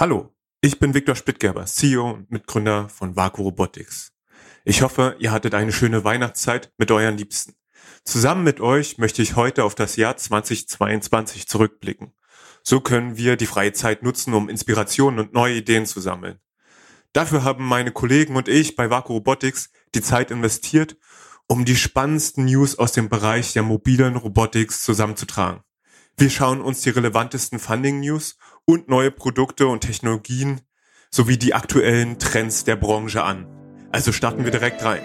Hallo, ich bin Viktor Spittgerber, CEO und Mitgründer von Vaku Robotics. Ich hoffe, ihr hattet eine schöne Weihnachtszeit mit euren Liebsten. Zusammen mit euch möchte ich heute auf das Jahr 2022 zurückblicken. So können wir die freie Zeit nutzen, um Inspirationen und neue Ideen zu sammeln. Dafür haben meine Kollegen und ich bei Vaku Robotics die Zeit investiert, um die spannendsten News aus dem Bereich der mobilen Robotics zusammenzutragen. Wir schauen uns die relevantesten Funding News und neue Produkte und Technologien sowie die aktuellen Trends der Branche an. Also starten wir direkt rein.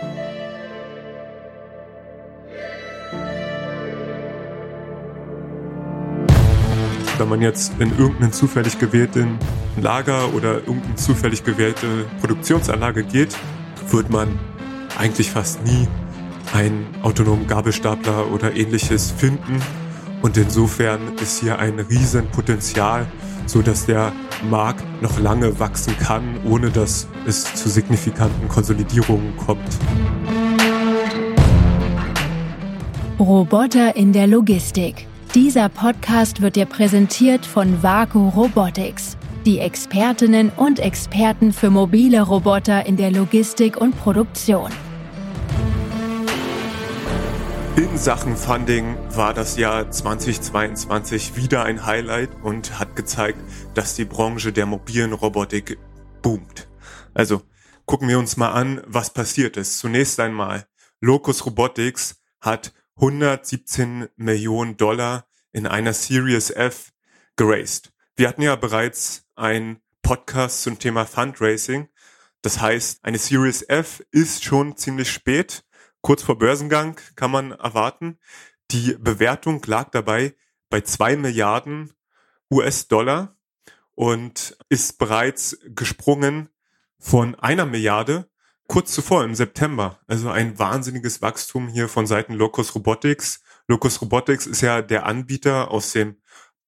Wenn man jetzt in irgendeinen zufällig gewählten Lager oder irgendeine zufällig gewählte Produktionsanlage geht, wird man eigentlich fast nie einen autonomen Gabelstapler oder ähnliches finden. Und insofern ist hier ein Riesenpotenzial so dass der Markt noch lange wachsen kann, ohne dass es zu signifikanten Konsolidierungen kommt. Roboter in der Logistik. Dieser Podcast wird dir präsentiert von Vaku Robotics, die Expertinnen und Experten für mobile Roboter in der Logistik und Produktion. In Sachen Funding war das Jahr 2022 wieder ein Highlight und hat gezeigt, dass die Branche der mobilen Robotik boomt. Also gucken wir uns mal an, was passiert ist. Zunächst einmal, Locus Robotics hat 117 Millionen Dollar in einer Series F geraced. Wir hatten ja bereits einen Podcast zum Thema Fundraising. Das heißt, eine Series F ist schon ziemlich spät kurz vor Börsengang kann man erwarten. Die Bewertung lag dabei bei zwei Milliarden US-Dollar und ist bereits gesprungen von einer Milliarde kurz zuvor im September. Also ein wahnsinniges Wachstum hier von Seiten Locus Robotics. Locus Robotics ist ja der Anbieter aus dem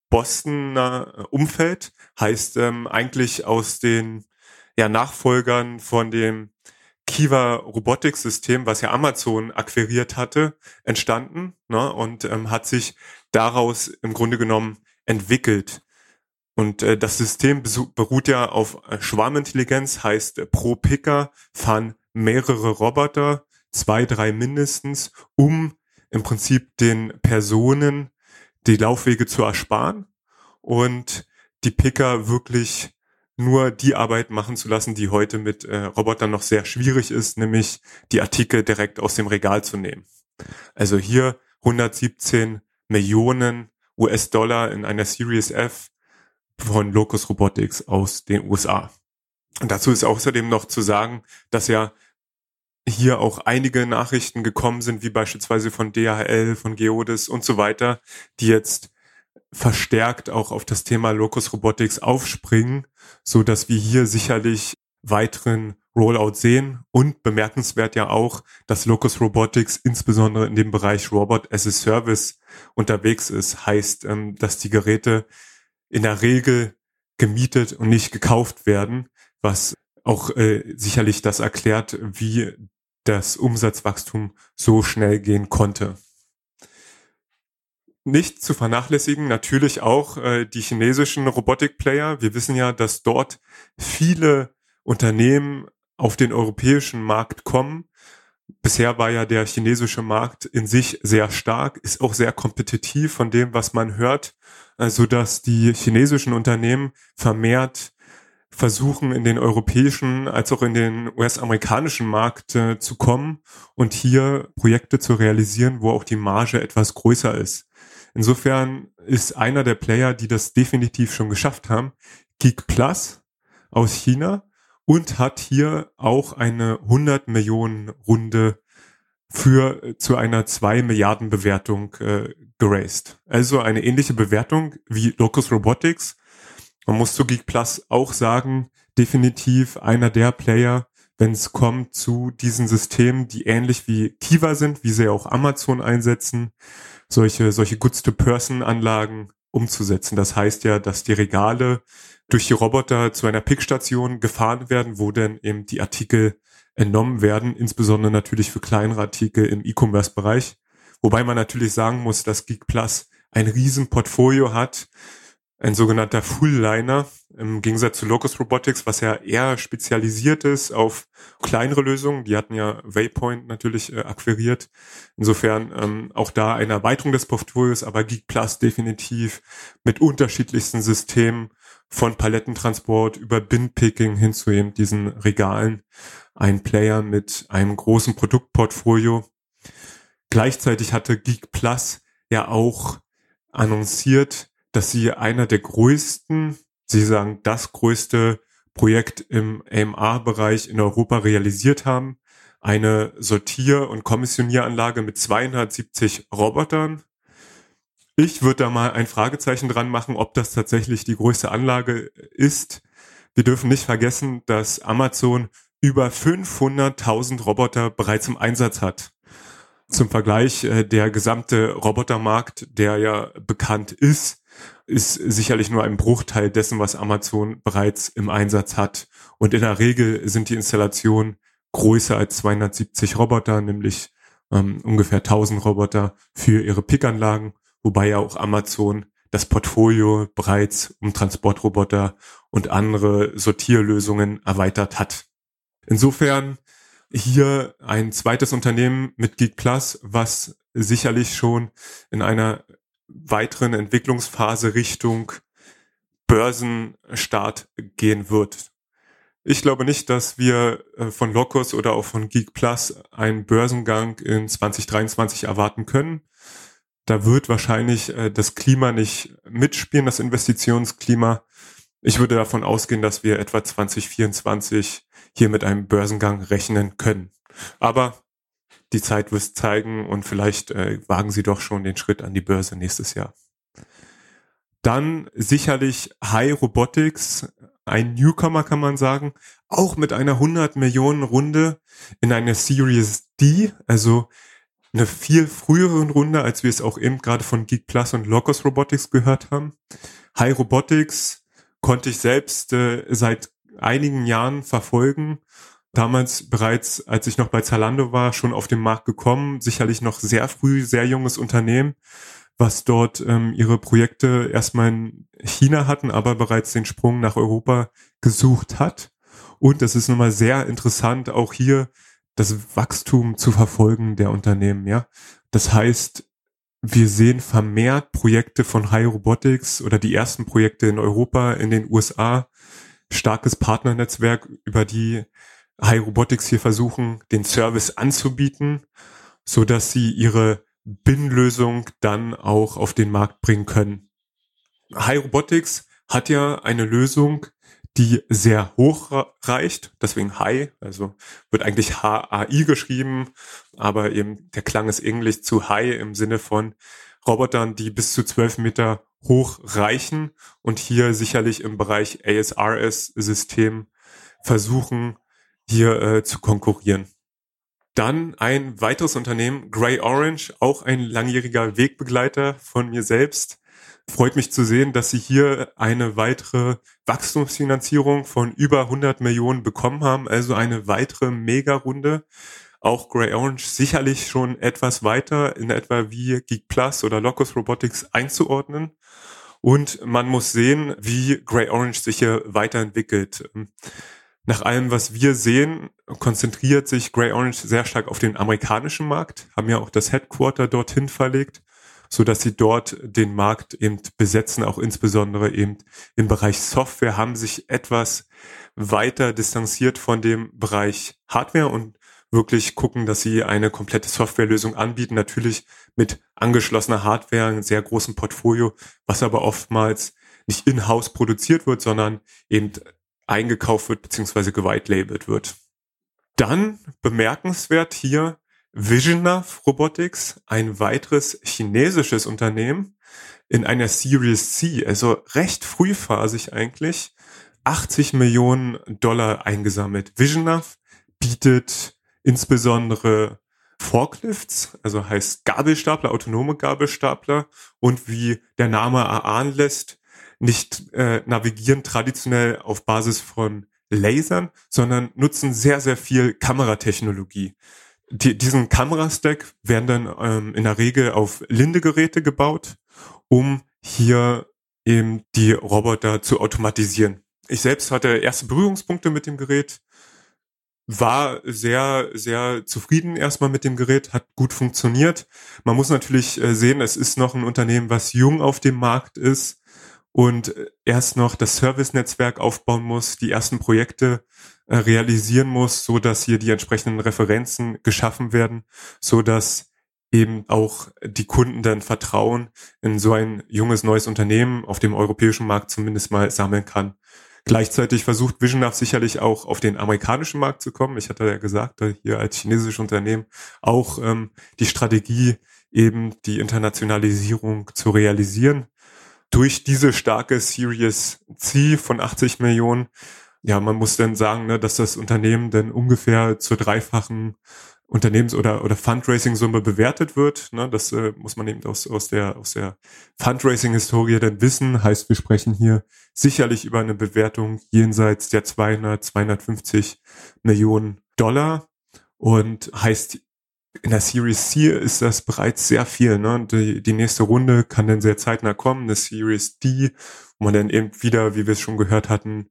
Bostoner Umfeld, heißt ähm, eigentlich aus den ja, Nachfolgern von dem Kiva Robotics System, was ja Amazon akquiriert hatte, entstanden ne, und ähm, hat sich daraus im Grunde genommen entwickelt. Und äh, das System beruht ja auf äh, Schwarmintelligenz, heißt äh, pro Picker fahren mehrere Roboter, zwei, drei mindestens, um im Prinzip den Personen die Laufwege zu ersparen und die Picker wirklich nur die Arbeit machen zu lassen, die heute mit äh, Robotern noch sehr schwierig ist, nämlich die Artikel direkt aus dem Regal zu nehmen. Also hier 117 Millionen US-Dollar in einer Series F von Locus Robotics aus den USA. Und dazu ist außerdem noch zu sagen, dass ja hier auch einige Nachrichten gekommen sind, wie beispielsweise von DHL, von Geodis und so weiter, die jetzt verstärkt auch auf das Thema Locus Robotics aufspringen, so dass wir hier sicherlich weiteren Rollout sehen und bemerkenswert ja auch, dass Locus Robotics insbesondere in dem Bereich Robot as a Service unterwegs ist. Heißt, ähm, dass die Geräte in der Regel gemietet und nicht gekauft werden, was auch äh, sicherlich das erklärt, wie das Umsatzwachstum so schnell gehen konnte. Nicht zu vernachlässigen natürlich auch äh, die chinesischen Robotikplayer. Wir wissen ja, dass dort viele Unternehmen auf den europäischen Markt kommen. Bisher war ja der chinesische Markt in sich sehr stark, ist auch sehr kompetitiv von dem, was man hört, äh, so dass die chinesischen Unternehmen vermehrt versuchen, in den europäischen als auch in den US-amerikanischen Markt äh, zu kommen und hier Projekte zu realisieren, wo auch die Marge etwas größer ist. Insofern ist einer der Player, die das definitiv schon geschafft haben, Geek Plus aus China und hat hier auch eine 100 Millionen Runde für äh, zu einer 2 Milliarden Bewertung äh, geraced. Also eine ähnliche Bewertung wie Locus Robotics. Man muss zu Geek Plus auch sagen, definitiv einer der Player, wenn es kommt zu diesen Systemen, die ähnlich wie Kiva sind, wie sie auch Amazon einsetzen, solche, solche Goods-to-Person-Anlagen umzusetzen. Das heißt ja, dass die Regale durch die Roboter zu einer Pickstation gefahren werden, wo dann eben die Artikel entnommen werden, insbesondere natürlich für kleinere Artikel im E-Commerce-Bereich. Wobei man natürlich sagen muss, dass Geek Plus ein riesen Portfolio hat ein sogenannter Full-Liner im Gegensatz zu Locus Robotics, was ja eher spezialisiert ist auf kleinere Lösungen. Die hatten ja Waypoint natürlich äh, akquiriert. Insofern ähm, auch da eine Erweiterung des Portfolios, aber Geek Plus definitiv mit unterschiedlichsten Systemen von Palettentransport über Bin-Picking hin zu eben diesen Regalen. Ein Player mit einem großen Produktportfolio. Gleichzeitig hatte Geek Plus ja auch annonciert, dass sie einer der größten, sie sagen das größte Projekt im AMR-Bereich in Europa realisiert haben. Eine Sortier- und Kommissionieranlage mit 270 Robotern. Ich würde da mal ein Fragezeichen dran machen, ob das tatsächlich die größte Anlage ist. Wir dürfen nicht vergessen, dass Amazon über 500.000 Roboter bereits im Einsatz hat. Zum Vergleich, äh, der gesamte Robotermarkt, der ja bekannt ist, ist sicherlich nur ein Bruchteil dessen, was Amazon bereits im Einsatz hat. Und in der Regel sind die Installationen größer als 270 Roboter, nämlich ähm, ungefähr 1000 Roboter für ihre Pickanlagen, wobei ja auch Amazon das Portfolio bereits um Transportroboter und andere Sortierlösungen erweitert hat. Insofern hier ein zweites Unternehmen mit Geek Plus, was sicherlich schon in einer weiteren Entwicklungsphase Richtung Börsenstart gehen wird. Ich glaube nicht, dass wir äh, von Locus oder auch von Geek Plus einen Börsengang in 2023 erwarten können. Da wird wahrscheinlich äh, das Klima nicht mitspielen, das Investitionsklima. Ich würde davon ausgehen, dass wir etwa 2024 hier mit einem Börsengang rechnen können. Aber die Zeit wird zeigen und vielleicht äh, wagen sie doch schon den Schritt an die Börse nächstes Jahr. Dann sicherlich High Robotics, ein Newcomer kann man sagen, auch mit einer 100 Millionen Runde in einer Series D, also eine viel früheren Runde, als wir es auch eben gerade von Geek Plus und Locus Robotics gehört haben. High Robotics konnte ich selbst äh, seit einigen Jahren verfolgen damals bereits, als ich noch bei Zalando war, schon auf den Markt gekommen. Sicherlich noch sehr früh, sehr junges Unternehmen, was dort ähm, ihre Projekte erstmal in China hatten, aber bereits den Sprung nach Europa gesucht hat. Und das ist nun mal sehr interessant, auch hier das Wachstum zu verfolgen der Unternehmen, ja. Das heißt, wir sehen vermehrt Projekte von High Robotics oder die ersten Projekte in Europa, in den USA, starkes Partnernetzwerk, über die High Robotics hier versuchen, den Service anzubieten, so dass sie ihre BIN-Lösung dann auch auf den Markt bringen können. High Robotics hat ja eine Lösung, die sehr hoch reicht, deswegen High, also wird eigentlich H-A-I geschrieben, aber eben der Klang ist englisch zu High im Sinne von Robotern, die bis zu 12 Meter hoch reichen und hier sicherlich im Bereich ASRS-System versuchen, hier äh, zu konkurrieren. Dann ein weiteres Unternehmen, Grey Orange, auch ein langjähriger Wegbegleiter von mir selbst. Freut mich zu sehen, dass sie hier eine weitere Wachstumsfinanzierung von über 100 Millionen bekommen haben, also eine weitere Mega-Runde. Auch Grey Orange sicherlich schon etwas weiter in etwa wie Geek Plus oder Locus Robotics einzuordnen. Und man muss sehen, wie Grey Orange sich hier weiterentwickelt. Nach allem, was wir sehen, konzentriert sich Grey Orange sehr stark auf den amerikanischen Markt, haben ja auch das Headquarter dorthin verlegt, so dass sie dort den Markt eben besetzen, auch insbesondere eben im Bereich Software, haben sich etwas weiter distanziert von dem Bereich Hardware und wirklich gucken, dass sie eine komplette Softwarelösung anbieten, natürlich mit angeschlossener Hardware, einem sehr großen Portfolio, was aber oftmals nicht in-house produziert wird, sondern eben eingekauft wird beziehungsweise gewitelabelt wird. Dann bemerkenswert hier Visionav Robotics, ein weiteres chinesisches Unternehmen in einer Series C, also recht frühphasig eigentlich, 80 Millionen Dollar eingesammelt. Visionav bietet insbesondere Forklifts, also heißt Gabelstapler, autonome Gabelstapler und wie der Name erahnen lässt, nicht äh, navigieren traditionell auf Basis von Lasern, sondern nutzen sehr, sehr viel Kameratechnologie. Die, diesen Kamerastack werden dann ähm, in der Regel auf Linde-Geräte gebaut, um hier eben die Roboter zu automatisieren. Ich selbst hatte erste Berührungspunkte mit dem Gerät, war sehr, sehr zufrieden erstmal mit dem Gerät, hat gut funktioniert. Man muss natürlich äh, sehen, es ist noch ein Unternehmen, was jung auf dem Markt ist und erst noch das Service-Netzwerk aufbauen muss, die ersten Projekte äh, realisieren muss, so dass hier die entsprechenden Referenzen geschaffen werden, so dass eben auch die Kunden dann Vertrauen in so ein junges neues Unternehmen auf dem europäischen Markt zumindest mal sammeln kann. Gleichzeitig versucht Visionav sicherlich auch auf den amerikanischen Markt zu kommen. Ich hatte ja gesagt, hier als chinesisches Unternehmen auch ähm, die Strategie, eben die Internationalisierung zu realisieren durch diese starke Series C von 80 Millionen, ja, man muss dann sagen, ne, dass das Unternehmen dann ungefähr zur dreifachen Unternehmens- oder, oder Fundraising-Summe bewertet wird. Ne, das äh, muss man eben aus, aus der, aus der Fundraising-Historie dann wissen. Heißt, wir sprechen hier sicherlich über eine Bewertung jenseits der 200, 250 Millionen Dollar und heißt in der Series C ist das bereits sehr viel. Ne? Die, die nächste Runde kann dann sehr zeitnah kommen, eine Series D, wo man dann eben wieder, wie wir es schon gehört hatten,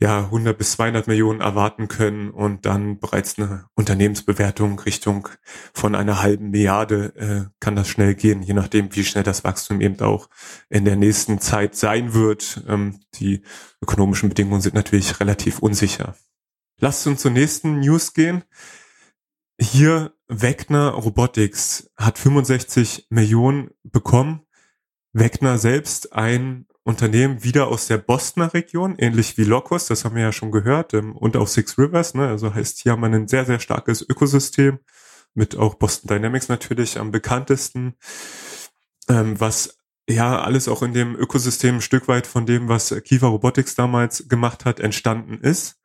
ja 100 bis 200 Millionen erwarten können und dann bereits eine Unternehmensbewertung Richtung von einer halben Milliarde äh, kann das schnell gehen, je nachdem, wie schnell das Wachstum eben auch in der nächsten Zeit sein wird. Ähm, die ökonomischen Bedingungen sind natürlich relativ unsicher. Lasst uns zur nächsten News gehen. Hier Wegner Robotics hat 65 Millionen bekommen. Wegner selbst ein Unternehmen wieder aus der Bostoner Region, ähnlich wie Locus, das haben wir ja schon gehört, ähm, und auch Six Rivers, ne? also heißt hier haben wir ein sehr, sehr starkes Ökosystem, mit auch Boston Dynamics natürlich am bekanntesten, ähm, was ja alles auch in dem Ökosystem ein Stück weit von dem, was Kiva Robotics damals gemacht hat, entstanden ist.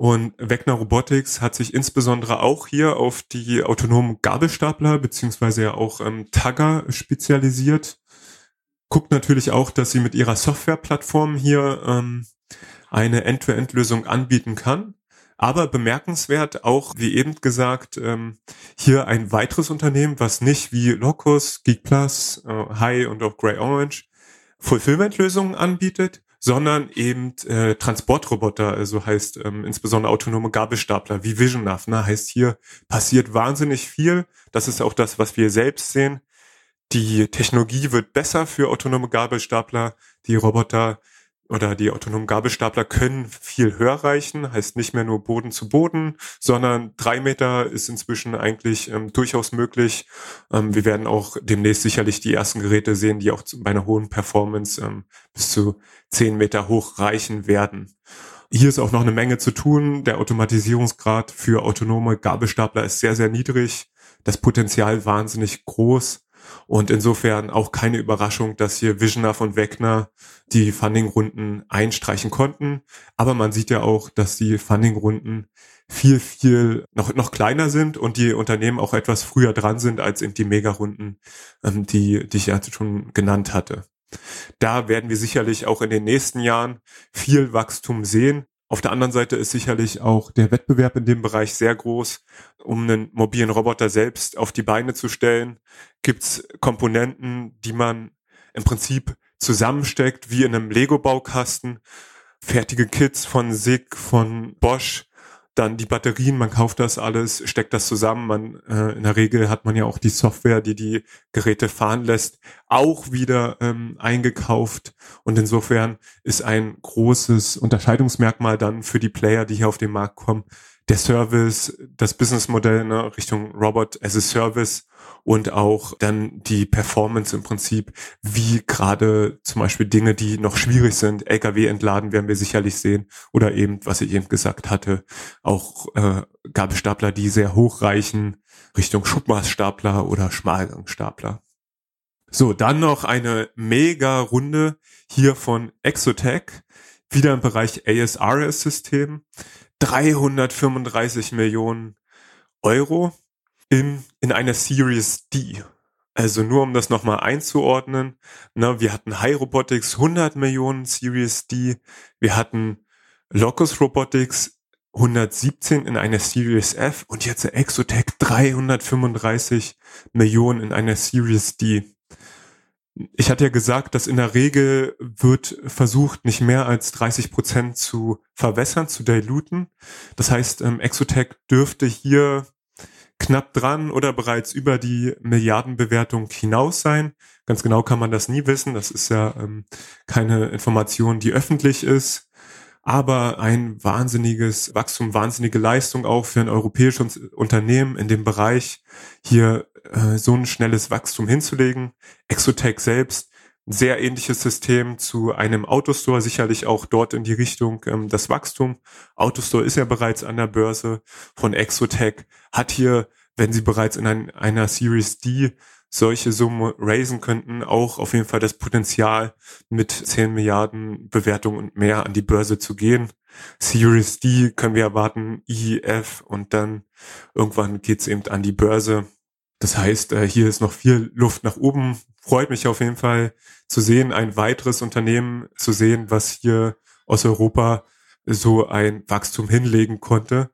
Und Wegner Robotics hat sich insbesondere auch hier auf die autonomen Gabelstapler beziehungsweise ja auch ähm, Tagger spezialisiert. Guckt natürlich auch, dass sie mit ihrer Softwareplattform hier ähm, eine End-to-End-Lösung anbieten kann. Aber bemerkenswert auch, wie eben gesagt, ähm, hier ein weiteres Unternehmen, was nicht wie Locus, Geek Plus, äh, High und auch Grey Orange Fulfillment-Lösungen anbietet, sondern eben äh, Transportroboter, also heißt ähm, insbesondere autonome Gabelstapler wie VisionNav, ne, heißt hier passiert wahnsinnig viel. Das ist auch das, was wir selbst sehen. Die Technologie wird besser für autonome Gabelstapler. Die Roboter oder die autonomen Gabelstapler können viel höher reichen, heißt nicht mehr nur Boden zu Boden, sondern drei Meter ist inzwischen eigentlich ähm, durchaus möglich. Ähm, wir werden auch demnächst sicherlich die ersten Geräte sehen, die auch bei einer hohen Performance ähm, bis zu zehn Meter hoch reichen werden. Hier ist auch noch eine Menge zu tun. Der Automatisierungsgrad für autonome Gabelstapler ist sehr, sehr niedrig. Das Potenzial wahnsinnig groß. Und insofern auch keine Überraschung, dass hier Visioner von Wegner die Fundingrunden einstreichen konnten. Aber man sieht ja auch, dass die Fundingrunden viel, viel noch, noch kleiner sind und die Unternehmen auch etwas früher dran sind als in die Megarunden, ähm, die, die ich ja schon genannt hatte. Da werden wir sicherlich auch in den nächsten Jahren viel Wachstum sehen. Auf der anderen Seite ist sicherlich auch der Wettbewerb in dem Bereich sehr groß. Um einen mobilen Roboter selbst auf die Beine zu stellen, gibt's Komponenten, die man im Prinzip zusammensteckt, wie in einem Lego-Baukasten. Fertige Kits von SIG, von Bosch, dann die Batterien, man kauft das alles, steckt das zusammen. Man äh, in der Regel hat man ja auch die Software, die die Geräte fahren lässt, auch wieder ähm, eingekauft. Und insofern ist ein großes Unterscheidungsmerkmal dann für die Player, die hier auf den Markt kommen, der Service, das Businessmodell ne, Richtung Robot as a Service und auch dann die Performance im Prinzip, wie gerade zum Beispiel Dinge, die noch schwierig sind, LKW entladen, werden wir sicherlich sehen oder eben, was ich eben gesagt hatte, auch äh, Gabelstapler, die sehr hoch reichen, Richtung Schubmaßstapler oder Schmalgangstapler. So, dann noch eine mega Runde hier von Exotech, wieder im Bereich ASRS-System. 335 Millionen Euro in, in einer Series D. Also nur um das nochmal einzuordnen, ne, wir hatten High Robotics 100 Millionen Series D, wir hatten Locus Robotics 117 in einer Series F und jetzt Exotech 335 Millionen in einer Series D. Ich hatte ja gesagt, dass in der Regel wird versucht, nicht mehr als 30 Prozent zu verwässern, zu diluten. Das heißt, ähm, Exotech dürfte hier knapp dran oder bereits über die Milliardenbewertung hinaus sein. Ganz genau kann man das nie wissen. Das ist ja ähm, keine Information, die öffentlich ist. Aber ein wahnsinniges Wachstum, wahnsinnige Leistung auch für ein europäisches Unternehmen in dem Bereich, hier äh, so ein schnelles Wachstum hinzulegen. Exotech selbst, sehr ähnliches System zu einem Autostore, sicherlich auch dort in die Richtung ähm, das Wachstum. Autostore ist ja bereits an der Börse von Exotech, hat hier, wenn sie bereits in ein, einer Series D solche Summen raisen könnten, auch auf jeden Fall das Potenzial, mit 10 Milliarden Bewertungen und mehr an die Börse zu gehen. Series D können wir erwarten, IEF und dann irgendwann geht's eben an die Börse. Das heißt, äh, hier ist noch viel Luft nach oben. Freut mich auf jeden Fall zu sehen, ein weiteres Unternehmen zu sehen, was hier aus Europa so ein Wachstum hinlegen konnte.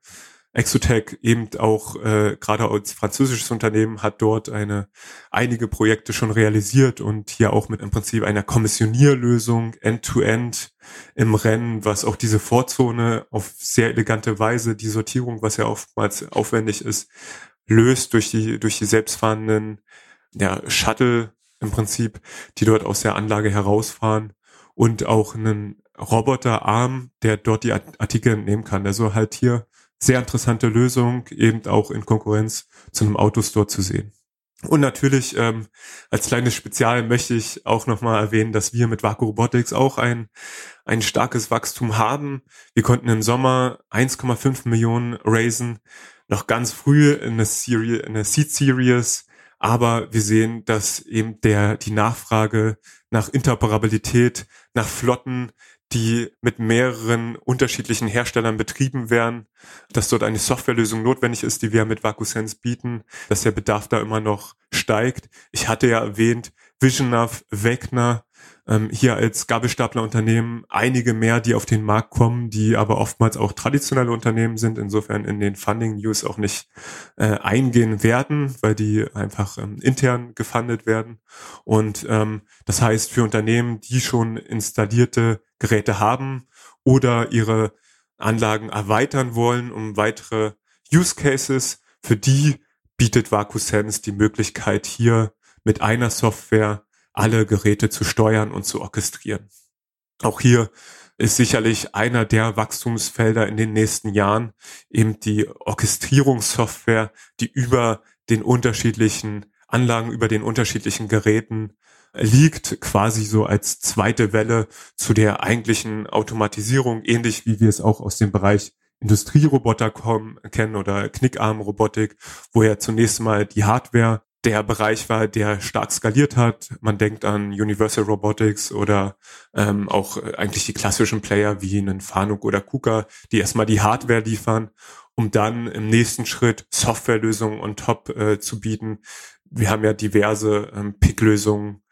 Exotech eben auch äh, gerade als französisches Unternehmen hat dort eine einige Projekte schon realisiert und hier auch mit im Prinzip einer Kommissionierlösung end-to-end im Rennen, was auch diese Vorzone auf sehr elegante Weise, die Sortierung, was ja oftmals aufwendig ist, löst durch die, durch die selbstfahrenden ja, Shuttle im Prinzip, die dort aus der Anlage herausfahren und auch einen Roboterarm, der dort die Artikel entnehmen kann. Also halt hier sehr interessante Lösung, eben auch in Konkurrenz zu einem Autostore zu sehen. Und natürlich ähm, als kleines Spezial möchte ich auch nochmal erwähnen, dass wir mit Vaku Robotics auch ein, ein starkes Wachstum haben. Wir konnten im Sommer 1,5 Millionen raisen noch ganz früh in eine, Serie, in eine Seed Series, aber wir sehen, dass eben der, die Nachfrage nach Interoperabilität, nach Flotten, die mit mehreren unterschiedlichen Herstellern betrieben werden, dass dort eine Softwarelösung notwendig ist, die wir mit VacuSense bieten, dass der Bedarf da immer noch steigt. Ich hatte ja erwähnt, Visionav, Wegner, ähm, hier als Gabelstaplerunternehmen einige mehr, die auf den Markt kommen, die aber oftmals auch traditionelle Unternehmen sind, insofern in den Funding News auch nicht äh, eingehen werden, weil die einfach ähm, intern gefundet werden. Und ähm, das heißt, für Unternehmen, die schon installierte Geräte haben oder ihre Anlagen erweitern wollen, um weitere Use Cases, für die bietet VacuSense die Möglichkeit, hier mit einer Software alle Geräte zu steuern und zu orchestrieren. Auch hier ist sicherlich einer der Wachstumsfelder in den nächsten Jahren eben die Orchestrierungssoftware, die über den unterschiedlichen Anlagen, über den unterschiedlichen Geräten liegt, quasi so als zweite Welle zu der eigentlichen Automatisierung, ähnlich wie wir es auch aus dem Bereich Industrieroboter kommen, kennen oder Knickarmrobotik, wo ja zunächst mal die Hardware der Bereich war, der stark skaliert hat. Man denkt an Universal Robotics oder ähm, auch äh, eigentlich die klassischen Player wie einen Fanuc oder KUKA, die erstmal die Hardware liefern, um dann im nächsten Schritt Softwarelösungen on top äh, zu bieten. Wir haben ja diverse ähm, Pick-Lösungen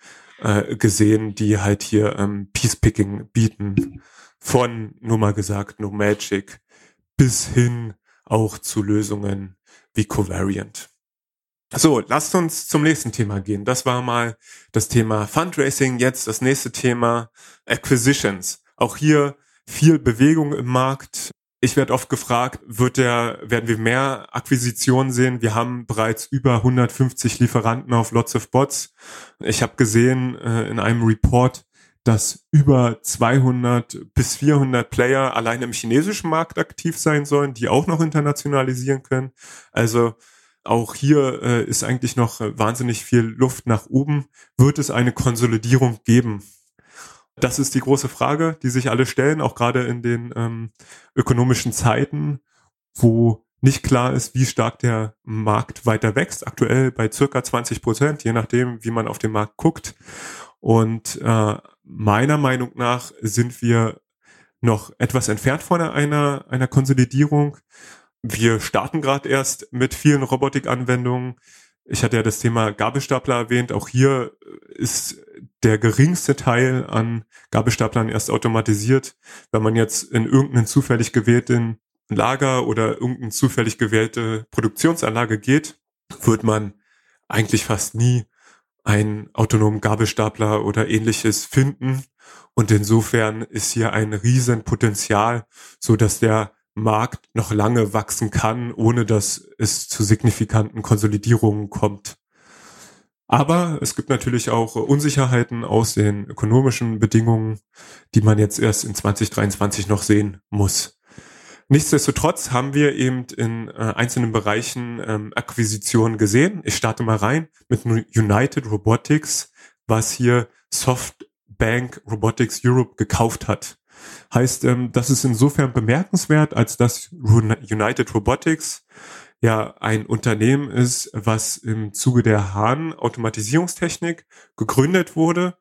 äh, gesehen, die halt hier ähm, Piece-Picking bieten. Von, nur mal gesagt, No Magic bis hin auch zu Lösungen wie Covariant. So, lasst uns zum nächsten Thema gehen. Das war mal das Thema Fundraising. Jetzt das nächste Thema Acquisitions. Auch hier viel Bewegung im Markt. Ich werde oft gefragt, wird der, werden wir mehr Akquisitionen sehen? Wir haben bereits über 150 Lieferanten auf Lots of Bots. Ich habe gesehen äh, in einem Report, dass über 200 bis 400 Player allein im chinesischen Markt aktiv sein sollen, die auch noch internationalisieren können. Also auch hier äh, ist eigentlich noch äh, wahnsinnig viel Luft nach oben. Wird es eine Konsolidierung geben? Das ist die große Frage, die sich alle stellen, auch gerade in den ähm, ökonomischen Zeiten, wo nicht klar ist, wie stark der Markt weiter wächst. Aktuell bei circa 20 Prozent, je nachdem, wie man auf den Markt guckt. Und äh, meiner Meinung nach sind wir noch etwas entfernt von einer, einer Konsolidierung. Wir starten gerade erst mit vielen Robotikanwendungen. Ich hatte ja das Thema Gabelstapler erwähnt. Auch hier ist der geringste Teil an Gabelstaplern erst automatisiert. Wenn man jetzt in irgendeinen zufällig gewählten Lager oder irgendeine zufällig gewählte Produktionsanlage geht, wird man eigentlich fast nie einen autonomen Gabelstapler oder ähnliches finden. Und insofern ist hier ein Riesenpotenzial, so dass der Markt noch lange wachsen kann, ohne dass es zu signifikanten Konsolidierungen kommt. Aber es gibt natürlich auch Unsicherheiten aus den ökonomischen Bedingungen, die man jetzt erst in 2023 noch sehen muss. Nichtsdestotrotz haben wir eben in äh, einzelnen Bereichen ähm, Akquisitionen gesehen. Ich starte mal rein mit United Robotics, was hier Softbank Robotics Europe gekauft hat. Heißt, ähm, das ist insofern bemerkenswert, als dass United Robotics ja ein Unternehmen ist, was im Zuge der Hahn Automatisierungstechnik gegründet wurde.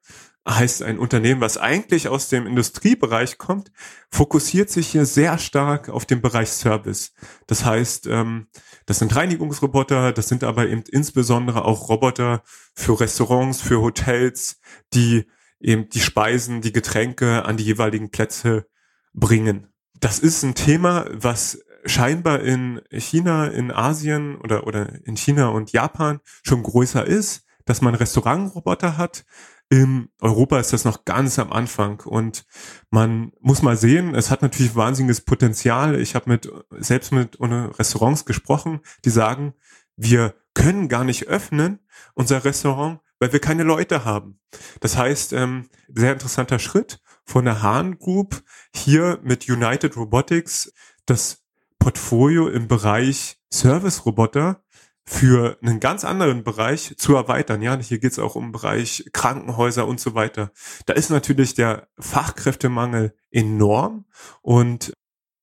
Heißt ein Unternehmen, was eigentlich aus dem Industriebereich kommt, fokussiert sich hier sehr stark auf den Bereich Service. Das heißt, ähm, das sind Reinigungsroboter, das sind aber eben insbesondere auch Roboter für Restaurants, für Hotels, die eben die Speisen, die Getränke an die jeweiligen Plätze bringen. Das ist ein Thema, was scheinbar in China, in Asien oder, oder in China und Japan schon größer ist, dass man Restaurantroboter hat. In Europa ist das noch ganz am Anfang und man muss mal sehen, es hat natürlich wahnsinniges Potenzial. Ich habe mit selbst mit Restaurants gesprochen, die sagen, wir können gar nicht öffnen unser Restaurant, weil wir keine Leute haben. Das heißt, ähm, sehr interessanter Schritt von der Hahn Group hier mit United Robotics das Portfolio im Bereich Service-Roboter für einen ganz anderen Bereich zu erweitern. Ja, hier geht es auch um Bereich Krankenhäuser und so weiter. Da ist natürlich der Fachkräftemangel enorm und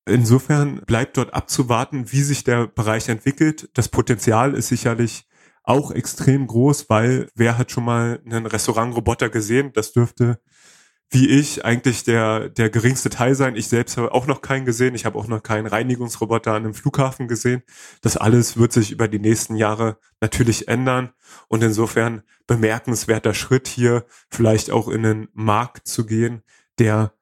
insofern bleibt dort abzuwarten, wie sich der Bereich entwickelt. Das Potenzial ist sicherlich auch extrem groß, weil wer hat schon mal einen Restaurantroboter gesehen? Das dürfte wie ich eigentlich der der geringste Teil sein. Ich selbst habe auch noch keinen gesehen. Ich habe auch noch keinen Reinigungsroboter an einem Flughafen gesehen. Das alles wird sich über die nächsten Jahre natürlich ändern und insofern bemerkenswerter Schritt hier vielleicht auch in den Markt zu gehen, der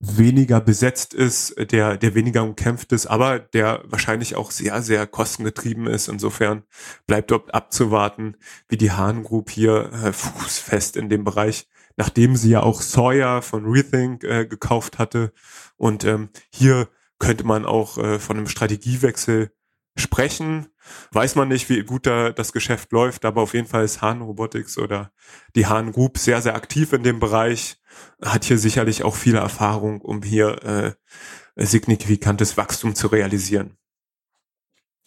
weniger besetzt ist, der, der weniger umkämpft ist, aber der wahrscheinlich auch sehr, sehr kostengetrieben ist. Insofern bleibt dort abzuwarten, wie die Hahn Group hier äh, fußfest in dem Bereich, nachdem sie ja auch Sawyer von Rethink äh, gekauft hatte. Und ähm, hier könnte man auch äh, von einem Strategiewechsel sprechen. Weiß man nicht, wie gut da das Geschäft läuft, aber auf jeden Fall ist Hahn Robotics oder die Hahn Group sehr, sehr aktiv in dem Bereich, hat hier sicherlich auch viele Erfahrung, um hier äh, signifikantes Wachstum zu realisieren.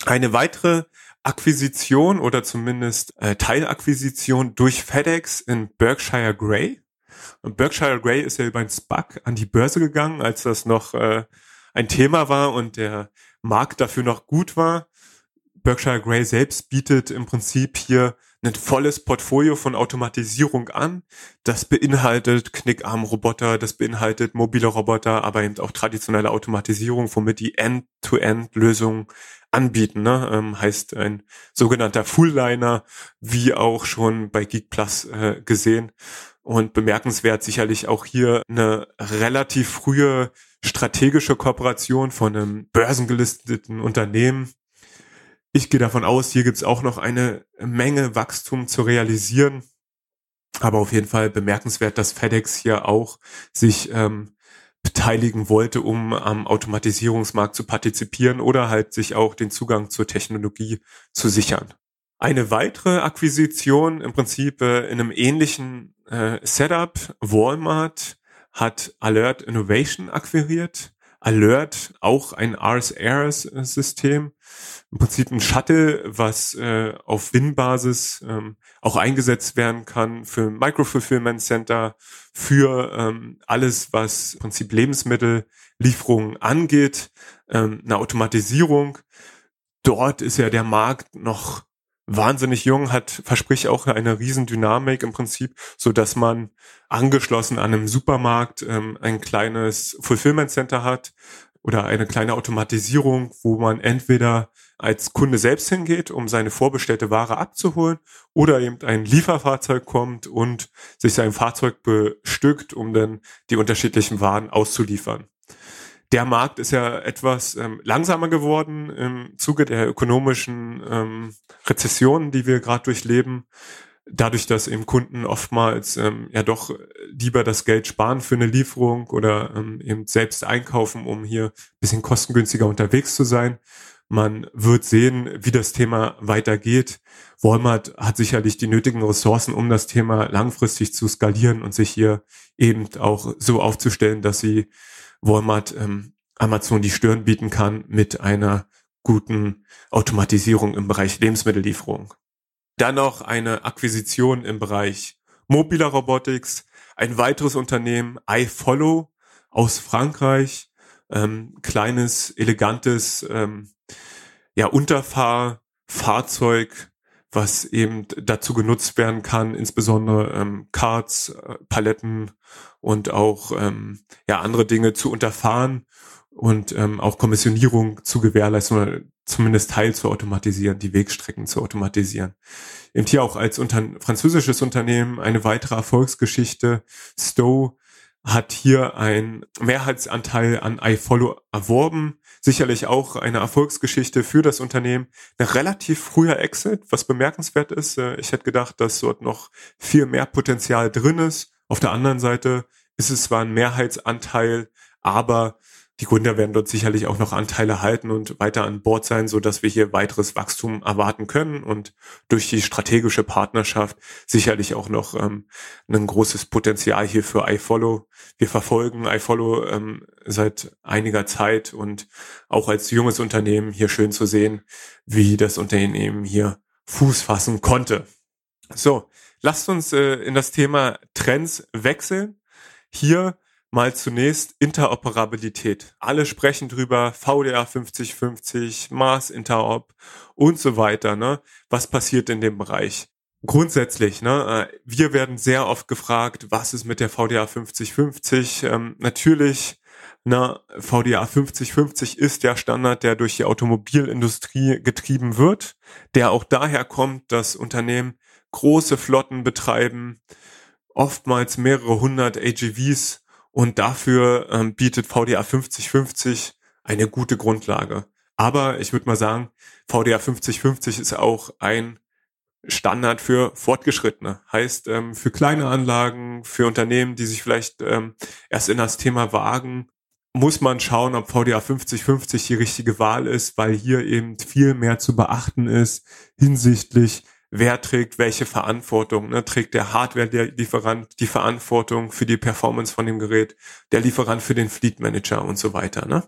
Eine weitere Akquisition oder zumindest äh, Teilakquisition durch FedEx in Berkshire Grey. Und Berkshire Grey ist ja über ein SPAC an die Börse gegangen, als das noch äh, ein Thema war und der Markt dafür noch gut war. Berkshire Grey selbst bietet im Prinzip hier ein volles Portfolio von Automatisierung an. Das beinhaltet Knickarm-Roboter, das beinhaltet mobile Roboter, aber eben auch traditionelle Automatisierung, womit die End-to-End-Lösung anbieten. Ne? Ähm, heißt ein sogenannter Full-Liner, wie auch schon bei Geek Plus äh, gesehen. Und bemerkenswert sicherlich auch hier eine relativ frühe strategische Kooperation von einem börsengelisteten Unternehmen. Ich gehe davon aus, hier gibt es auch noch eine Menge Wachstum zu realisieren. Aber auf jeden Fall bemerkenswert, dass FedEx hier auch sich ähm, beteiligen wollte, um am Automatisierungsmarkt zu partizipieren oder halt sich auch den Zugang zur Technologie zu sichern. Eine weitere Akquisition im Prinzip äh, in einem ähnlichen äh, Setup, Walmart hat Alert Innovation akquiriert. Alert, auch ein RSR-System, im Prinzip ein Shuttle, was äh, auf WIN-Basis ähm, auch eingesetzt werden kann für Micro-Fulfillment Center, für ähm, alles, was im Prinzip Lebensmittellieferungen angeht, ähm, eine Automatisierung. Dort ist ja der Markt noch wahnsinnig jung, hat, verspricht auch eine Riesendynamik im Prinzip, so dass man angeschlossen an einem Supermarkt ähm, ein kleines Fulfillment Center hat oder eine kleine Automatisierung, wo man entweder als Kunde selbst hingeht, um seine vorbestellte Ware abzuholen, oder eben ein Lieferfahrzeug kommt und sich sein Fahrzeug bestückt, um dann die unterschiedlichen Waren auszuliefern der Markt ist ja etwas ähm, langsamer geworden im Zuge der ökonomischen ähm, Rezession, die wir gerade durchleben. dadurch, dass eben Kunden oftmals ähm, ja doch lieber das Geld sparen für eine Lieferung oder ähm, eben selbst einkaufen, um hier bisschen kostengünstiger unterwegs zu sein. Man wird sehen, wie das Thema weitergeht. Walmart hat sicherlich die nötigen Ressourcen, um das Thema langfristig zu skalieren und sich hier eben auch so aufzustellen, dass sie Walmart ähm, Amazon die Stirn bieten kann mit einer guten Automatisierung im Bereich Lebensmittellieferung. Dann noch eine Akquisition im Bereich mobiler Robotics, ein weiteres Unternehmen, iFollow aus Frankreich, ähm, kleines, elegantes ähm, ja, Unterfahrfahrzeug, was eben dazu genutzt werden kann, insbesondere ähm, Karts, äh, Paletten und auch ähm, ja andere Dinge zu unterfahren und ähm, auch Kommissionierung zu gewährleisten oder zumindest teil zu automatisieren, die Wegstrecken zu automatisieren. Eben hier auch als unter französisches Unternehmen eine weitere Erfolgsgeschichte. Stowe hat hier ein Mehrheitsanteil an iFollow erworben. Sicherlich auch eine Erfolgsgeschichte für das Unternehmen. Ein relativ früher Exit, was bemerkenswert ist. Äh, ich hätte gedacht, dass dort noch viel mehr Potenzial drin ist. Auf der anderen Seite ist es zwar ein Mehrheitsanteil, aber die Gründer werden dort sicherlich auch noch Anteile halten und weiter an Bord sein, so dass wir hier weiteres Wachstum erwarten können und durch die strategische Partnerschaft sicherlich auch noch ähm, ein großes Potenzial hier für iFollow. Wir verfolgen iFollow ähm, seit einiger Zeit und auch als junges Unternehmen hier schön zu sehen, wie das Unternehmen hier Fuß fassen konnte. So, lasst uns äh, in das Thema Trends wechseln. Hier mal zunächst Interoperabilität. Alle sprechen drüber, VDA 5050, Mars Interop und so weiter. Ne? Was passiert in dem Bereich? Grundsätzlich, ne, äh, wir werden sehr oft gefragt, was ist mit der VDA 5050? Ähm, natürlich, na, VDA 5050 ist der Standard, der durch die Automobilindustrie getrieben wird, der auch daher kommt, dass Unternehmen große Flotten betreiben, oftmals mehrere hundert AGVs und dafür ähm, bietet VDA 5050 eine gute Grundlage. Aber ich würde mal sagen, VDA 5050 ist auch ein Standard für Fortgeschrittene. Heißt, ähm, für kleine Anlagen, für Unternehmen, die sich vielleicht ähm, erst in das Thema wagen, muss man schauen, ob VDA 5050 die richtige Wahl ist, weil hier eben viel mehr zu beachten ist hinsichtlich wer trägt welche Verantwortung. Ne? Trägt der Hardware-Lieferant die Verantwortung für die Performance von dem Gerät, der Lieferant für den Fleet Manager und so weiter. Ne?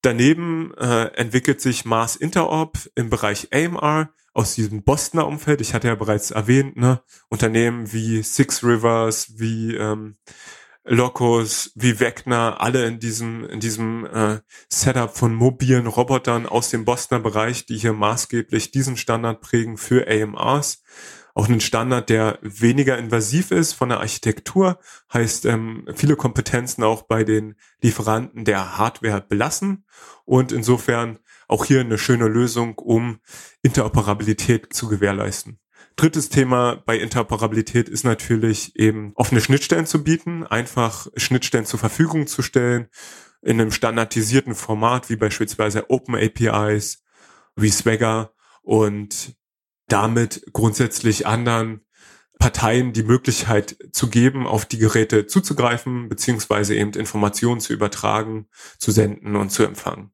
Daneben äh, entwickelt sich Mars Interop im Bereich AMR aus diesem Bostoner Umfeld. Ich hatte ja bereits erwähnt, ne? Unternehmen wie Six Rivers, wie ähm, Locos wie Wegner, alle in diesem, in diesem äh, Setup von mobilen Robotern aus dem Bostoner Bereich, die hier maßgeblich diesen Standard prägen für AMRs. Auch einen Standard, der weniger invasiv ist von der Architektur, heißt ähm, viele Kompetenzen auch bei den Lieferanten der Hardware belassen und insofern auch hier eine schöne Lösung, um Interoperabilität zu gewährleisten. Drittes Thema bei Interoperabilität ist natürlich eben offene Schnittstellen zu bieten, einfach Schnittstellen zur Verfügung zu stellen in einem standardisierten Format wie beispielsweise Open APIs, wie Swagger und damit grundsätzlich anderen Parteien die Möglichkeit zu geben, auf die Geräte zuzugreifen, beziehungsweise eben Informationen zu übertragen, zu senden und zu empfangen.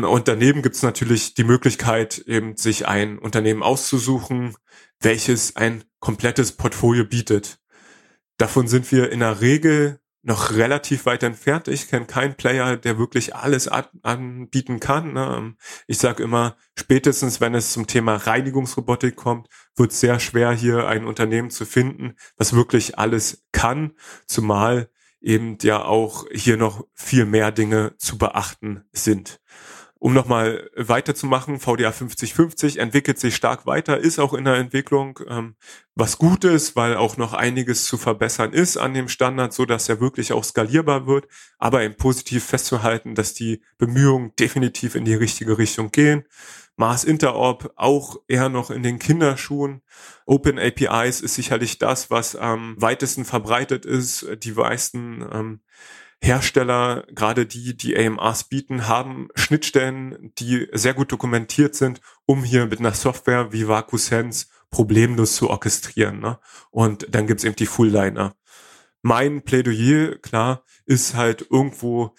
Und daneben gibt es natürlich die Möglichkeit, eben sich ein Unternehmen auszusuchen, welches ein komplettes Portfolio bietet. Davon sind wir in der Regel noch relativ weit entfernt. Ich kenne keinen Player, der wirklich alles anbieten kann. Ne? Ich sage immer, spätestens wenn es zum Thema Reinigungsrobotik kommt, wird es sehr schwer, hier ein Unternehmen zu finden, was wirklich alles kann, zumal eben ja auch hier noch viel mehr Dinge zu beachten sind um nochmal weiterzumachen, VDA 5050 entwickelt sich stark weiter, ist auch in der Entwicklung, ähm, was gut ist, weil auch noch einiges zu verbessern ist an dem Standard, so dass er wirklich auch skalierbar wird, aber eben positiv festzuhalten, dass die Bemühungen definitiv in die richtige Richtung gehen. Mars Interop auch eher noch in den Kinderschuhen. Open APIs ist sicherlich das, was am weitesten verbreitet ist. Die meisten ähm, Hersteller, gerade die, die AMRs bieten, haben Schnittstellen, die sehr gut dokumentiert sind, um hier mit einer Software wie VacuSense problemlos zu orchestrieren. Ne? Und dann gibt's eben die Full-Liner. Mein Plädoyer, klar, ist halt irgendwo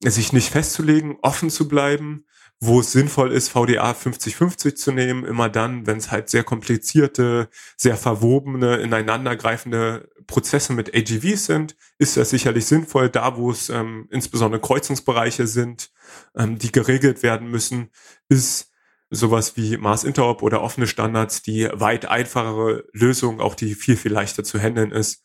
sich nicht festzulegen, offen zu bleiben, wo es sinnvoll ist, VDA 50-50 zu nehmen, immer dann, wenn es halt sehr komplizierte, sehr verwobene, ineinandergreifende Prozesse mit AGVs sind, ist das sicherlich sinnvoll. Da, wo es ähm, insbesondere Kreuzungsbereiche sind, ähm, die geregelt werden müssen, ist sowas wie Mars Interop oder offene Standards die weit einfachere Lösung, auch die viel, viel leichter zu handeln ist.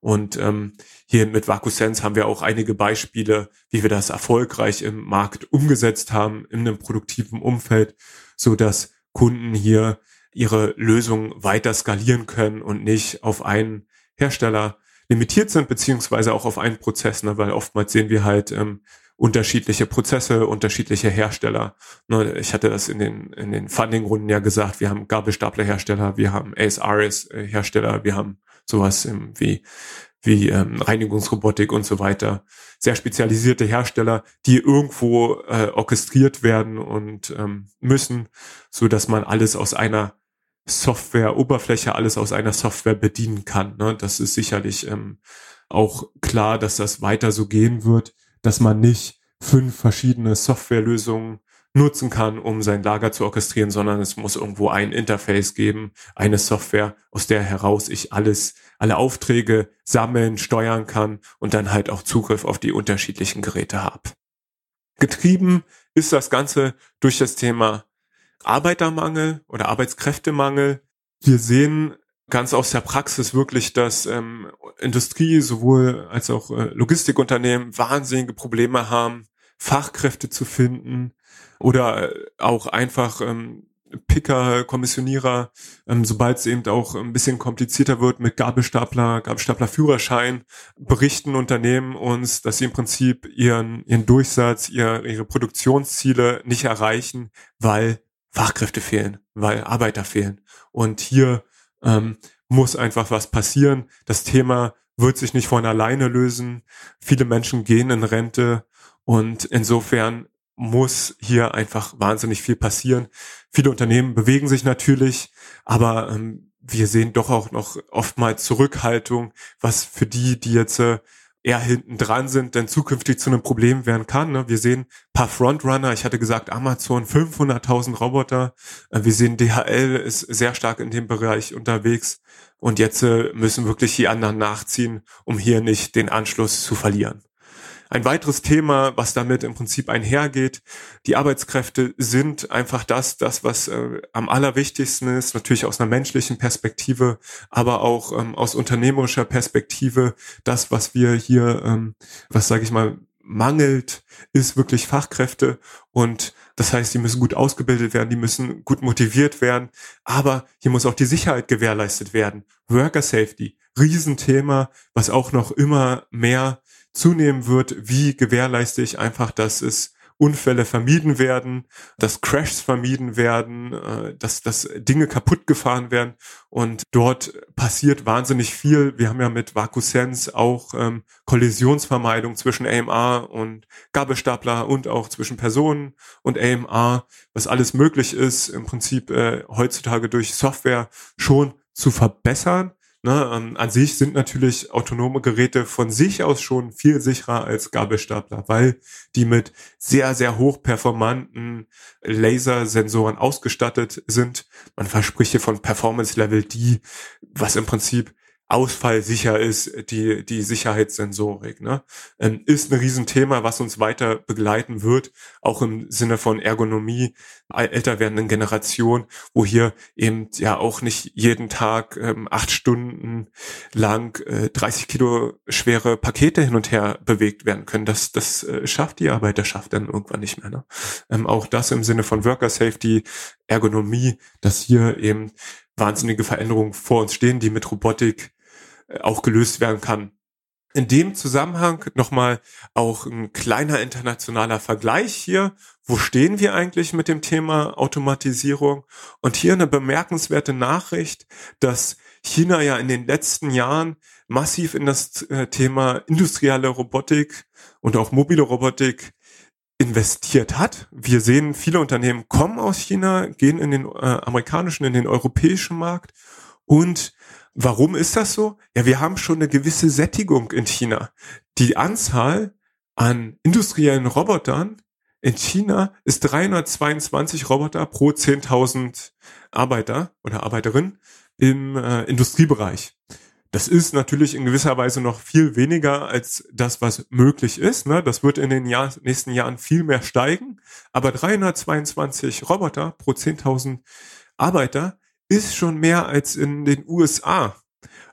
Und ähm, hier mit VacuSense haben wir auch einige Beispiele, wie wir das erfolgreich im Markt umgesetzt haben, in einem produktiven Umfeld, so dass Kunden hier ihre Lösung weiter skalieren können und nicht auf einen Hersteller limitiert sind, beziehungsweise auch auf einen Prozess, ne, weil oftmals sehen wir halt ähm, unterschiedliche Prozesse, unterschiedliche Hersteller. Ne, ich hatte das in den, in den Funding-Runden ja gesagt, wir haben Gabelstapler-Hersteller, wir haben ASRS-Hersteller, wir haben sowas wie wie ähm, Reinigungsrobotik und so weiter. Sehr spezialisierte Hersteller, die irgendwo äh, orchestriert werden und ähm, müssen, so dass man alles aus einer Software-Oberfläche, alles aus einer Software bedienen kann. Ne? Das ist sicherlich ähm, auch klar, dass das weiter so gehen wird, dass man nicht fünf verschiedene Softwarelösungen nutzen kann, um sein Lager zu orchestrieren, sondern es muss irgendwo ein Interface geben, eine Software, aus der heraus ich alles, alle Aufträge sammeln, steuern kann und dann halt auch Zugriff auf die unterschiedlichen Geräte habe. Getrieben ist das Ganze durch das Thema Arbeitermangel oder Arbeitskräftemangel. Wir sehen ganz aus der Praxis wirklich, dass ähm, Industrie sowohl als auch äh, Logistikunternehmen wahnsinnige Probleme haben, Fachkräfte zu finden, oder äh, auch einfach ähm, Picker, Kommissionierer, ähm, sobald es eben auch ein bisschen komplizierter wird mit Gabelstapler, Gabelstapler-Führerschein, berichten Unternehmen uns, dass sie im Prinzip ihren, ihren Durchsatz, ihr, ihre Produktionsziele nicht erreichen, weil Fachkräfte fehlen, weil Arbeiter fehlen. Und hier ähm, muss einfach was passieren. Das Thema wird sich nicht von alleine lösen. Viele Menschen gehen in Rente und insofern muss hier einfach wahnsinnig viel passieren. Viele Unternehmen bewegen sich natürlich, aber ähm, wir sehen doch auch noch oftmals Zurückhaltung, was für die, die jetzt äh, eher hinten dran sind, denn zukünftig zu einem Problem werden kann. Ne? Wir sehen paar Frontrunner, ich hatte gesagt Amazon, 500.000 Roboter. Äh, wir sehen DHL ist sehr stark in dem Bereich unterwegs und jetzt äh, müssen wirklich die anderen nachziehen, um hier nicht den Anschluss zu verlieren. Ein weiteres Thema, was damit im Prinzip einhergeht, die Arbeitskräfte sind einfach das, das was äh, am allerwichtigsten ist, natürlich aus einer menschlichen Perspektive, aber auch ähm, aus unternehmerischer Perspektive, das, was wir hier, ähm, was sage ich mal, mangelt, ist wirklich Fachkräfte. Und das heißt, die müssen gut ausgebildet werden, die müssen gut motiviert werden, aber hier muss auch die Sicherheit gewährleistet werden. Worker Safety, Riesenthema, was auch noch immer mehr zunehmen wird, wie gewährleiste ich einfach, dass es Unfälle vermieden werden, dass Crashs vermieden werden, äh, dass, dass Dinge kaputt gefahren werden. Und dort passiert wahnsinnig viel. Wir haben ja mit VacuSense auch ähm, Kollisionsvermeidung zwischen AMR und Gabelstapler und auch zwischen Personen und AMR, was alles möglich ist, im Prinzip äh, heutzutage durch Software schon zu verbessern. Ne, ähm, an sich sind natürlich autonome Geräte von sich aus schon viel sicherer als Gabelstapler, weil die mit sehr, sehr hochperformanten Lasersensoren ausgestattet sind. Man verspricht hier von Performance Level D, was im Prinzip ausfallsicher ist, die, die Sicherheitssensorik, ne? Ähm, ist ein Riesenthema, was uns weiter begleiten wird, auch im Sinne von Ergonomie älter werdenden Generation, wo hier eben ja auch nicht jeden Tag ähm, acht Stunden lang äh, 30 Kilo schwere Pakete hin und her bewegt werden können. Das, das äh, schafft die Arbeiterschaft dann irgendwann nicht mehr. Ne? Ähm, auch das im Sinne von Worker Safety, Ergonomie, dass hier eben wahnsinnige Veränderungen vor uns stehen, die mit Robotik auch gelöst werden kann. In dem Zusammenhang nochmal auch ein kleiner internationaler Vergleich hier. Wo stehen wir eigentlich mit dem Thema Automatisierung? Und hier eine bemerkenswerte Nachricht, dass China ja in den letzten Jahren massiv in das äh, Thema industrielle Robotik und auch mobile Robotik investiert hat. Wir sehen, viele Unternehmen kommen aus China, gehen in den äh, amerikanischen, in den europäischen Markt. Und warum ist das so? Ja, wir haben schon eine gewisse Sättigung in China. Die Anzahl an industriellen Robotern in China ist 322 Roboter pro 10.000 Arbeiter oder Arbeiterinnen im äh, Industriebereich. Das ist natürlich in gewisser Weise noch viel weniger als das, was möglich ist. Ne? Das wird in den Jahr, nächsten Jahren viel mehr steigen. Aber 322 Roboter pro 10.000 Arbeiter ist schon mehr als in den USA.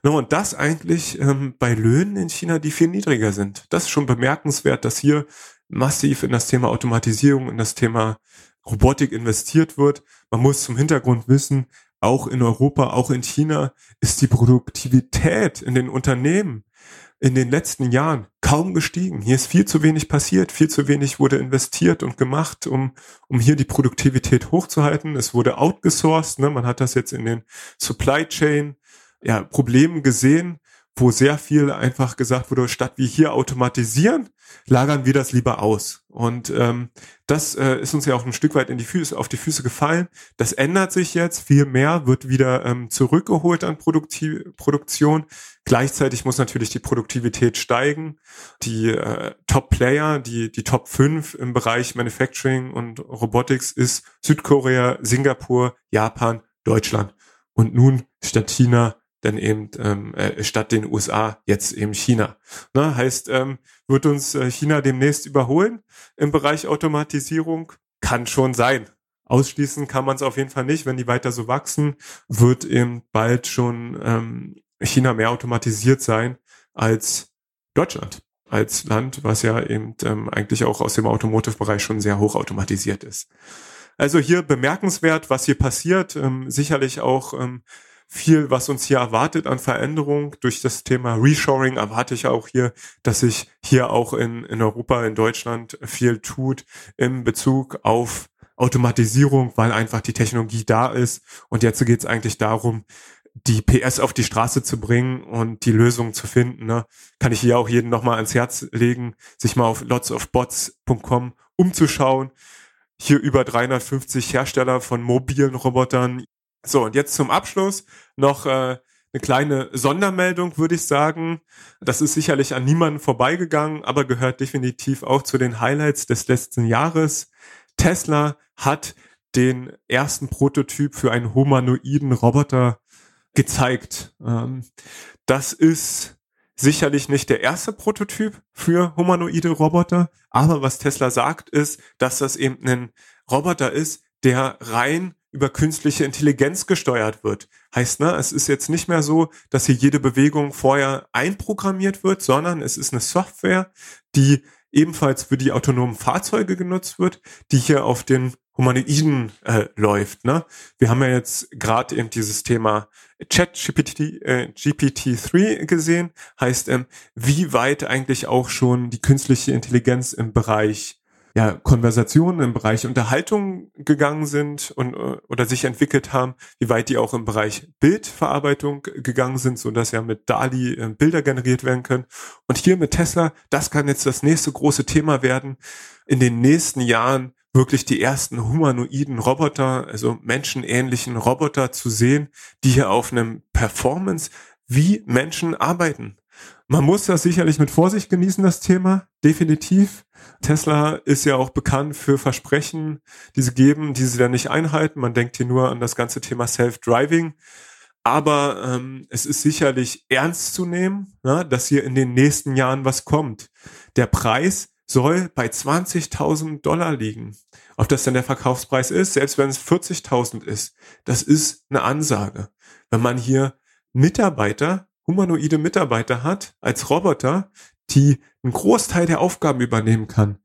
Ne? Und das eigentlich ähm, bei Löhnen in China, die viel niedriger sind. Das ist schon bemerkenswert, dass hier massiv in das Thema Automatisierung, in das Thema Robotik investiert wird. Man muss zum Hintergrund wissen, auch in Europa, auch in China ist die Produktivität in den Unternehmen in den letzten Jahren kaum gestiegen. Hier ist viel zu wenig passiert, viel zu wenig wurde investiert und gemacht, um, um hier die Produktivität hochzuhalten. Es wurde outgesourced, ne? man hat das jetzt in den Supply Chain ja, Problemen gesehen, wo sehr viel einfach gesagt wurde, statt wir hier automatisieren, lagern wir das lieber aus. Und ähm, das äh, ist uns ja auch ein Stück weit in die Füße, auf die Füße gefallen. Das ändert sich jetzt. Viel mehr wird wieder ähm, zurückgeholt an Produktiv Produktion. Gleichzeitig muss natürlich die Produktivität steigen. Die äh, Top-Player, die, die Top 5 im Bereich Manufacturing und Robotics ist Südkorea, Singapur, Japan, Deutschland. Und nun statt China dann eben ähm, äh, statt den USA jetzt eben China. Ne, heißt, ähm, wird uns äh, China demnächst überholen im Bereich Automatisierung? Kann schon sein. Ausschließen kann man es auf jeden Fall nicht. Wenn die weiter so wachsen, wird eben bald schon ähm, China mehr automatisiert sein als Deutschland als Land, was ja eben ähm, eigentlich auch aus dem Automotive-Bereich schon sehr hoch automatisiert ist. Also hier bemerkenswert, was hier passiert. Ähm, sicherlich auch ähm, viel, was uns hier erwartet an Veränderung. Durch das Thema Reshoring erwarte ich auch hier, dass sich hier auch in, in Europa, in Deutschland viel tut in Bezug auf Automatisierung, weil einfach die Technologie da ist. Und jetzt geht es eigentlich darum, die PS auf die Straße zu bringen und die Lösung zu finden. Ne? Kann ich hier auch jeden nochmal ans Herz legen, sich mal auf lotsofbots.com umzuschauen. Hier über 350 Hersteller von mobilen Robotern, so, und jetzt zum Abschluss noch äh, eine kleine Sondermeldung, würde ich sagen. Das ist sicherlich an niemanden vorbeigegangen, aber gehört definitiv auch zu den Highlights des letzten Jahres. Tesla hat den ersten Prototyp für einen humanoiden Roboter gezeigt. Ähm, das ist sicherlich nicht der erste Prototyp für humanoide Roboter, aber was Tesla sagt, ist, dass das eben ein Roboter ist, der rein über künstliche Intelligenz gesteuert wird. Heißt, ne, es ist jetzt nicht mehr so, dass hier jede Bewegung vorher einprogrammiert wird, sondern es ist eine Software, die ebenfalls für die autonomen Fahrzeuge genutzt wird, die hier auf den Humanoiden äh, läuft. Ne? Wir haben ja jetzt gerade eben dieses Thema Chat GPT, äh, GPT-3 gesehen, heißt, ähm, wie weit eigentlich auch schon die künstliche Intelligenz im Bereich ja, Konversationen im Bereich Unterhaltung gegangen sind und äh, oder sich entwickelt haben, wie weit die auch im Bereich Bildverarbeitung gegangen sind, so dass ja mit DALI äh, Bilder generiert werden können. Und hier mit Tesla, das kann jetzt das nächste große Thema werden. In den nächsten Jahren wirklich die ersten humanoiden Roboter, also menschenähnlichen Roboter zu sehen, die hier auf einem Performance wie Menschen arbeiten. Man muss das sicherlich mit Vorsicht genießen, das Thema, definitiv. Tesla ist ja auch bekannt für Versprechen, die sie geben, die sie dann nicht einhalten. Man denkt hier nur an das ganze Thema Self-Driving. Aber ähm, es ist sicherlich ernst zu nehmen, ne, dass hier in den nächsten Jahren was kommt. Der Preis soll bei 20.000 Dollar liegen. Ob das denn der Verkaufspreis ist, selbst wenn es 40.000 ist, das ist eine Ansage. Wenn man hier Mitarbeiter, humanoide Mitarbeiter hat als Roboter, die einen Großteil der Aufgaben übernehmen kann,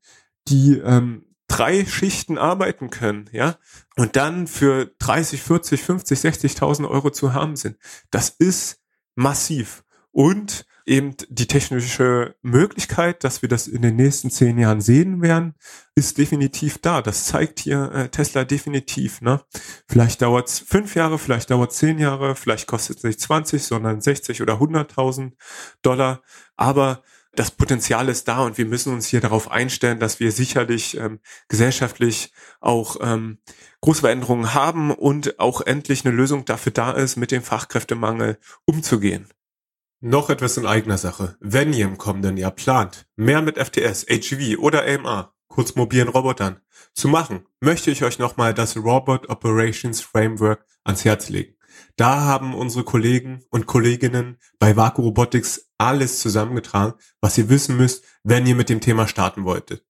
die ähm, drei Schichten arbeiten können, ja, und dann für 30, 40, 50, 60.000 Euro zu haben sind. Das ist massiv. Und eben die technische Möglichkeit, dass wir das in den nächsten zehn Jahren sehen werden, ist definitiv da. Das zeigt hier äh, Tesla definitiv. Ne? Vielleicht dauert es fünf Jahre, vielleicht dauert es zehn Jahre, vielleicht kostet es nicht 20, sondern 60 oder 100.000 Dollar. Aber das Potenzial ist da und wir müssen uns hier darauf einstellen, dass wir sicherlich ähm, gesellschaftlich auch ähm, große Veränderungen haben und auch endlich eine Lösung dafür da ist, mit dem Fachkräftemangel umzugehen. Noch etwas in eigener Sache. Wenn ihr im kommenden Jahr plant, mehr mit FTS, HGV oder AMR, kurz mobilen Robotern, zu machen, möchte ich euch nochmal das Robot Operations Framework ans Herz legen. Da haben unsere Kollegen und Kolleginnen bei Vaku Robotics alles zusammengetragen, was ihr wissen müsst, wenn ihr mit dem Thema starten wolltet.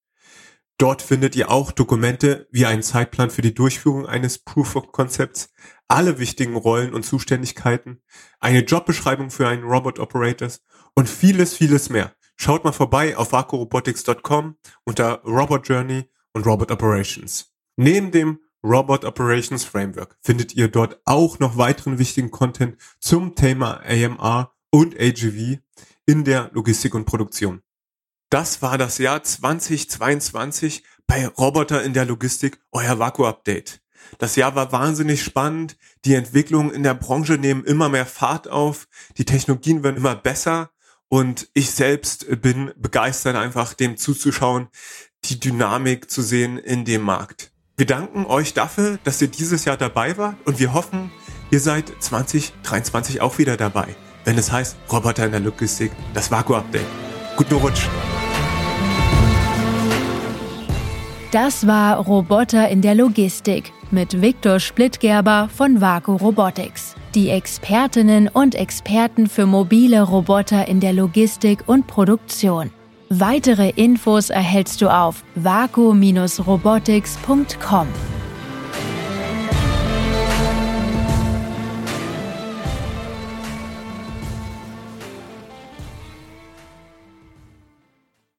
Dort findet ihr auch Dokumente wie einen Zeitplan für die Durchführung eines Proof of Concepts, alle wichtigen Rollen und Zuständigkeiten, eine Jobbeschreibung für einen Robot Operators und vieles, vieles mehr. Schaut mal vorbei auf vakurobotics.com unter Robot Journey und Robot Operations. Neben dem Robot Operations Framework findet ihr dort auch noch weiteren wichtigen Content zum Thema AMR und AGV in der Logistik und Produktion. Das war das Jahr 2022 bei Roboter in der Logistik, euer Vaku-Update. Das Jahr war wahnsinnig spannend. Die Entwicklungen in der Branche nehmen immer mehr Fahrt auf. Die Technologien werden immer besser. Und ich selbst bin begeistert, einfach dem zuzuschauen, die Dynamik zu sehen in dem Markt. Wir danken euch dafür, dass ihr dieses Jahr dabei wart und wir hoffen, ihr seid 2023 auch wieder dabei, wenn es heißt Roboter in der Logistik, das Vaku-Update. Guten Rutsch! Das war Roboter in der Logistik mit Viktor Splittgerber von Vaku Robotics. Die Expertinnen und Experten für mobile Roboter in der Logistik und Produktion. Weitere Infos erhältst du auf vaku-robotics.com.